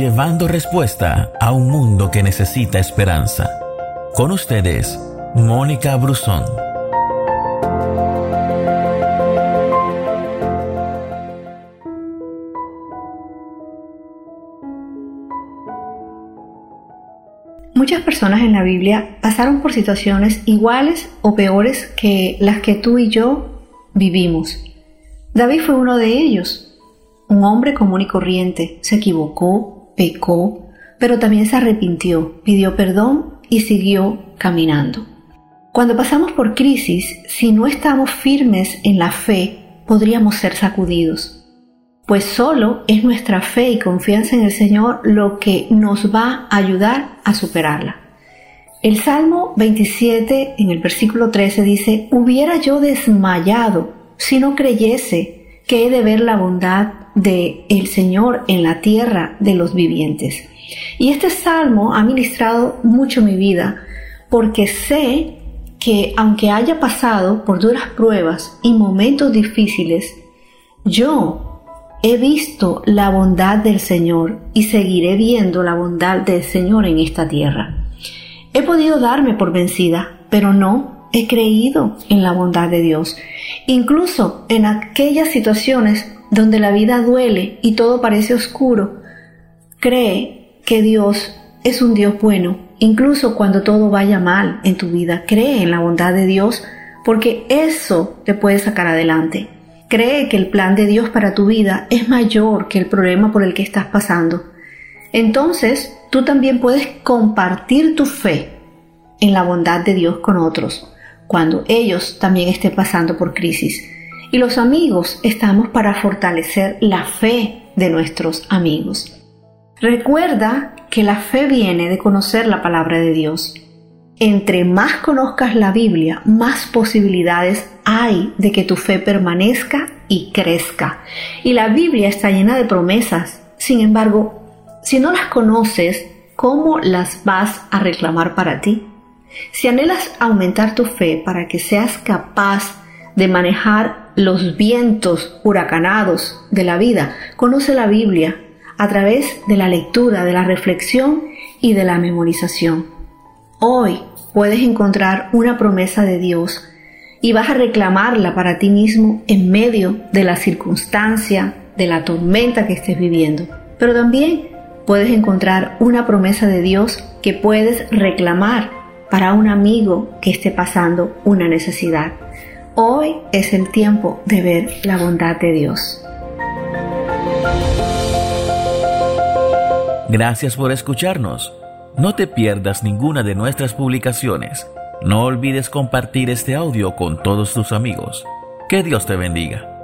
llevando respuesta a un mundo que necesita esperanza. Con ustedes, Mónica Brusón. Muchas personas en la Biblia pasaron por situaciones iguales o peores que las que tú y yo vivimos. David fue uno de ellos, un hombre común y corriente, se equivocó, pecó, pero también se arrepintió, pidió perdón y siguió caminando. Cuando pasamos por crisis, si no estamos firmes en la fe, podríamos ser sacudidos pues solo es nuestra fe y confianza en el Señor lo que nos va a ayudar a superarla. El Salmo 27 en el versículo 13 dice, hubiera yo desmayado si no creyese que he de ver la bondad de el Señor en la tierra de los vivientes. Y este salmo ha ministrado mucho mi vida porque sé que aunque haya pasado por duras pruebas y momentos difíciles, yo He visto la bondad del Señor y seguiré viendo la bondad del Señor en esta tierra. He podido darme por vencida, pero no he creído en la bondad de Dios. Incluso en aquellas situaciones donde la vida duele y todo parece oscuro, cree que Dios es un Dios bueno. Incluso cuando todo vaya mal en tu vida, cree en la bondad de Dios porque eso te puede sacar adelante. Cree que el plan de Dios para tu vida es mayor que el problema por el que estás pasando. Entonces, tú también puedes compartir tu fe en la bondad de Dios con otros, cuando ellos también estén pasando por crisis. Y los amigos estamos para fortalecer la fe de nuestros amigos. Recuerda que la fe viene de conocer la palabra de Dios entre más conozcas la Biblia, más posibilidades hay de que tu fe permanezca y crezca. Y la Biblia está llena de promesas. Sin embargo, si no las conoces, ¿cómo las vas a reclamar para ti? Si anhelas aumentar tu fe para que seas capaz de manejar los vientos huracanados de la vida, conoce la Biblia a través de la lectura, de la reflexión y de la memorización. Hoy puedes encontrar una promesa de Dios y vas a reclamarla para ti mismo en medio de la circunstancia, de la tormenta que estés viviendo. Pero también puedes encontrar una promesa de Dios que puedes reclamar para un amigo que esté pasando una necesidad. Hoy es el tiempo de ver la bondad de Dios. Gracias por escucharnos. No te pierdas ninguna de nuestras publicaciones. No olvides compartir este audio con todos tus amigos. Que Dios te bendiga.